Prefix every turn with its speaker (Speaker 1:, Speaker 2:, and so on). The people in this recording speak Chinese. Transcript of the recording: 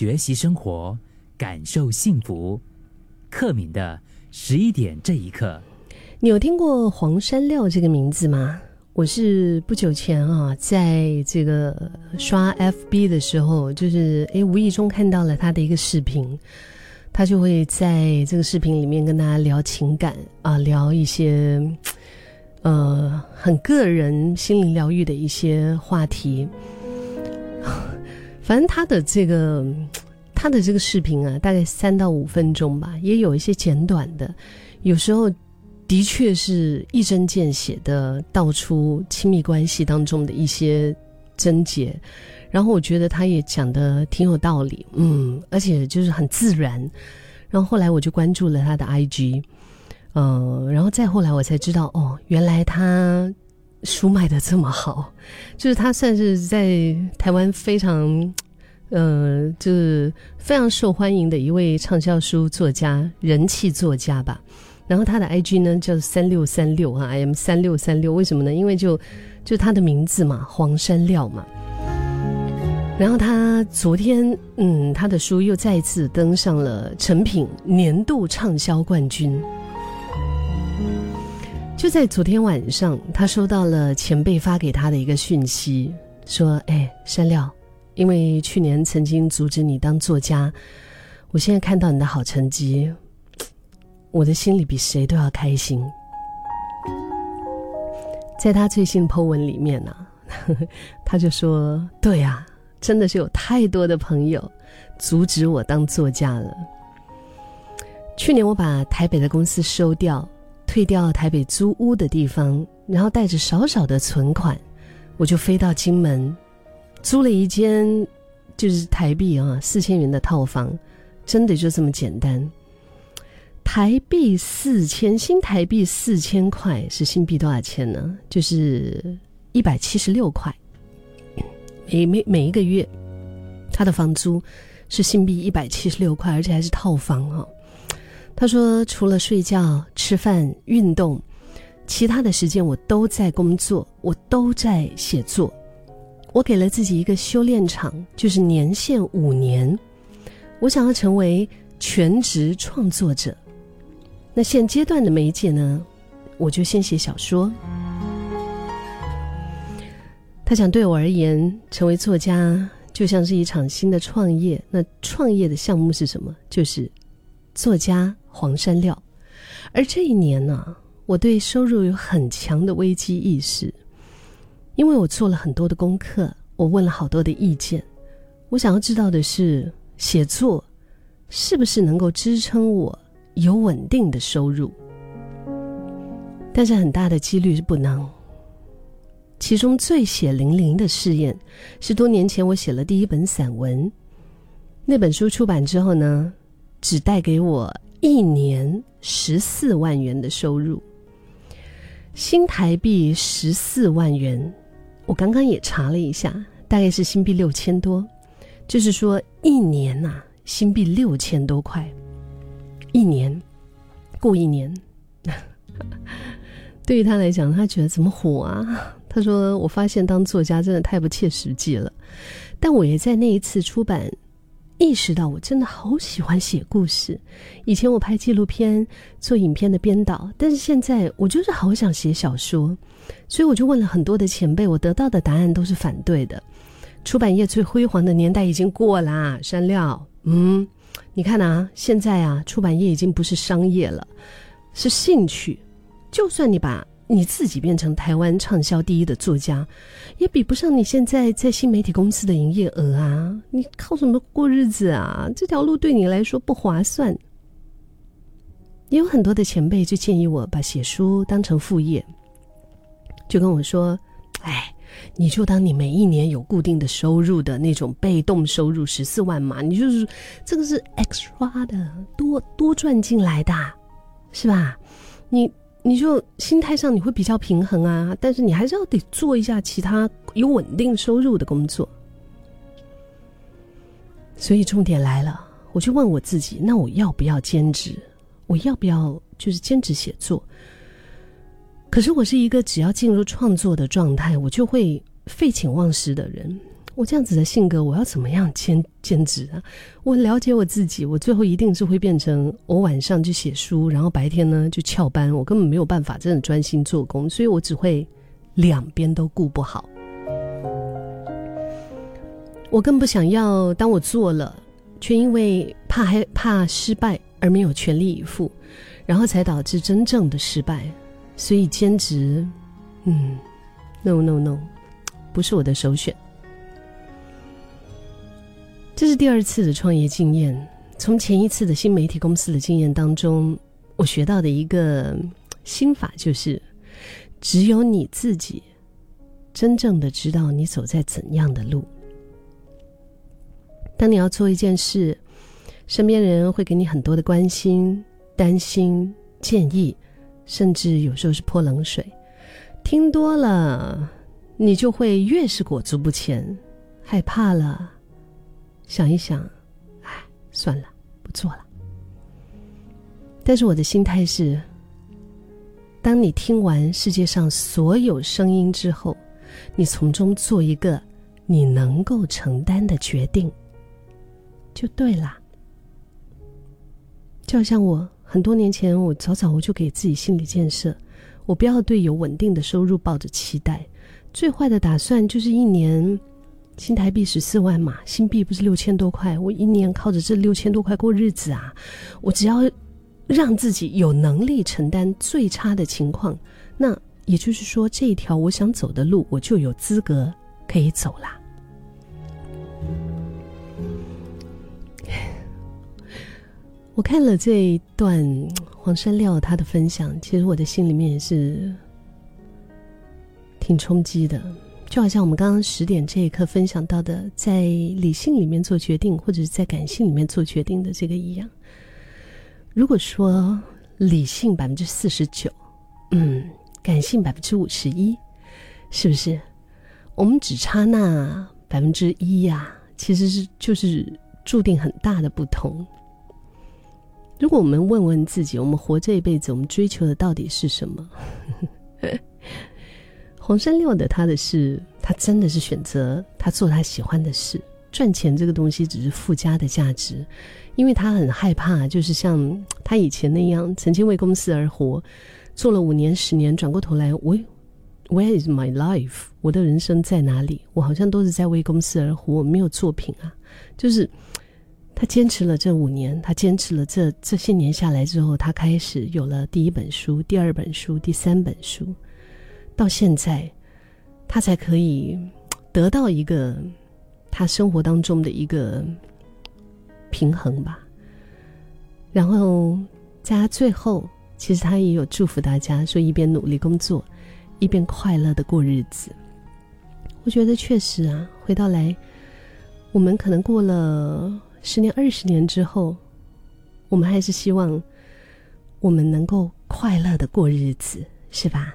Speaker 1: 学习生活，感受幸福。克敏的十一点这一刻，
Speaker 2: 你有听过黄山料这个名字吗？我是不久前啊，在这个刷 FB 的时候，就是诶无意中看到了他的一个视频，他就会在这个视频里面跟大家聊情感啊，聊一些呃很个人心灵疗愈的一些话题。反正他的这个他的这个视频啊，大概三到五分钟吧，也有一些简短的，有时候的确是一针见血的道出亲密关系当中的一些症结，然后我觉得他也讲的挺有道理，嗯，而且就是很自然。然后后来我就关注了他的 IG，嗯，然后再后来我才知道，哦，原来他。书卖的这么好，就是他算是在台湾非常，呃，就是非常受欢迎的一位畅销书作家、人气作家吧。然后他的 IG 呢叫三六三六啊，I M 三六三六，为什么呢？因为就就他的名字嘛，黄山料嘛。然后他昨天，嗯，他的书又再次登上了成品年度畅销冠军。就在昨天晚上，他收到了前辈发给他的一个讯息，说：“哎，山料，因为去年曾经阻止你当作家，我现在看到你的好成绩，我的心里比谁都要开心。”在他最新 po 文里面呢，他就说：“对啊，真的是有太多的朋友阻止我当作家了。去年我把台北的公司收掉。”退掉台北租屋的地方，然后带着少少的存款，我就飞到金门，租了一间就是台币啊四千元的套房，真的就这么简单。台币四千，新台币四千块是新币多少钱呢？就是一百七十六块。每每每一个月，他的房租是新币一百七十六块，而且还是套房哈。他说：“除了睡觉、吃饭、运动，其他的时间我都在工作，我都在写作。我给了自己一个修炼场，就是年限五年。我想要成为全职创作者。那现阶段的媒介呢？我就先写小说。他想对我而言，成为作家就像是一场新的创业。那创业的项目是什么？就是作家。”黄山料，而这一年呢，我对收入有很强的危机意识，因为我做了很多的功课，我问了好多的意见，我想要知道的是，写作是不是能够支撑我有稳定的收入？但是很大的几率是不能。其中最血淋淋的试验，是多年前我写了第一本散文，那本书出版之后呢，只带给我。一年十四万元的收入，新台币十四万元，我刚刚也查了一下，大概是新币六千多，就是说一年呐，新币六千多块，一年过一年，对于他来讲，他觉得怎么火啊？他说：“我发现当作家真的太不切实际了。”但我也在那一次出版。意识到我真的好喜欢写故事。以前我拍纪录片、做影片的编导，但是现在我就是好想写小说，所以我就问了很多的前辈，我得到的答案都是反对的。出版业最辉煌的年代已经过啦，山料。嗯，你看啊，现在啊，出版业已经不是商业了，是兴趣。就算你把。你自己变成台湾畅销第一的作家，也比不上你现在在新媒体公司的营业额啊！你靠什么过日子啊？这条路对你来说不划算。也有很多的前辈就建议我把写书当成副业，就跟我说：“哎，你就当你每一年有固定的收入的那种被动收入十四万嘛，你就是这个是 extra 的，多多赚进来的，是吧？你。”你就心态上你会比较平衡啊，但是你还是要得做一下其他有稳定收入的工作。所以重点来了，我就问我自己：那我要不要兼职？我要不要就是兼职写作？可是我是一个只要进入创作的状态，我就会废寝忘食的人。我这样子的性格，我要怎么样兼兼职啊？我了解我自己，我最后一定是会变成我晚上就写书，然后白天呢就翘班，我根本没有办法真的专心做工，所以我只会两边都顾不好。我更不想要，当我做了，却因为怕害怕失败而没有全力以赴，然后才导致真正的失败。所以兼职，嗯，no no no，不是我的首选。这是第二次的创业经验。从前一次的新媒体公司的经验当中，我学到的一个心法就是：只有你自己真正的知道你走在怎样的路。当你要做一件事，身边人会给你很多的关心、担心、建议，甚至有时候是泼冷水。听多了，你就会越是裹足不前，害怕了。想一想，哎，算了，不做了。但是我的心态是：当你听完世界上所有声音之后，你从中做一个你能够承担的决定，就对了。就好像我很多年前，我早早我就给自己心理建设：我不要对有稳定的收入抱着期待，最坏的打算就是一年。新台币十四万嘛，新币不是六千多块，我一年靠着这六千多块过日子啊！我只要让自己有能力承担最差的情况，那也就是说，这一条我想走的路，我就有资格可以走啦。我看了这一段黄山料他的分享，其实我的心里面也是挺冲击的。就好像我们刚刚十点这一刻分享到的，在理性里面做决定，或者是在感性里面做决定的这个一样。如果说理性百分之四十九，嗯，感性百分之五十一，是不是？我们只差那百分之一呀，其实是就是注定很大的不同。如果我们问问自己，我们活这一辈子，我们追求的到底是什么？黄山六的他的事，他真的是选择他做他喜欢的事，赚钱这个东西只是附加的价值，因为他很害怕，就是像他以前那样，曾经为公司而活，做了五年十年，转过头来，我 Where is my life？我的人生在哪里？我好像都是在为公司而活，我没有作品啊。就是他坚持了这五年，他坚持了这这些年下来之后，他开始有了第一本书、第二本书、第三本书。到现在，他才可以得到一个他生活当中的一个平衡吧。然后在他最后，其实他也有祝福大家，说一边努力工作，一边快乐的过日子。我觉得确实啊，回到来，我们可能过了十年、二十年之后，我们还是希望我们能够快乐的过日子，是吧？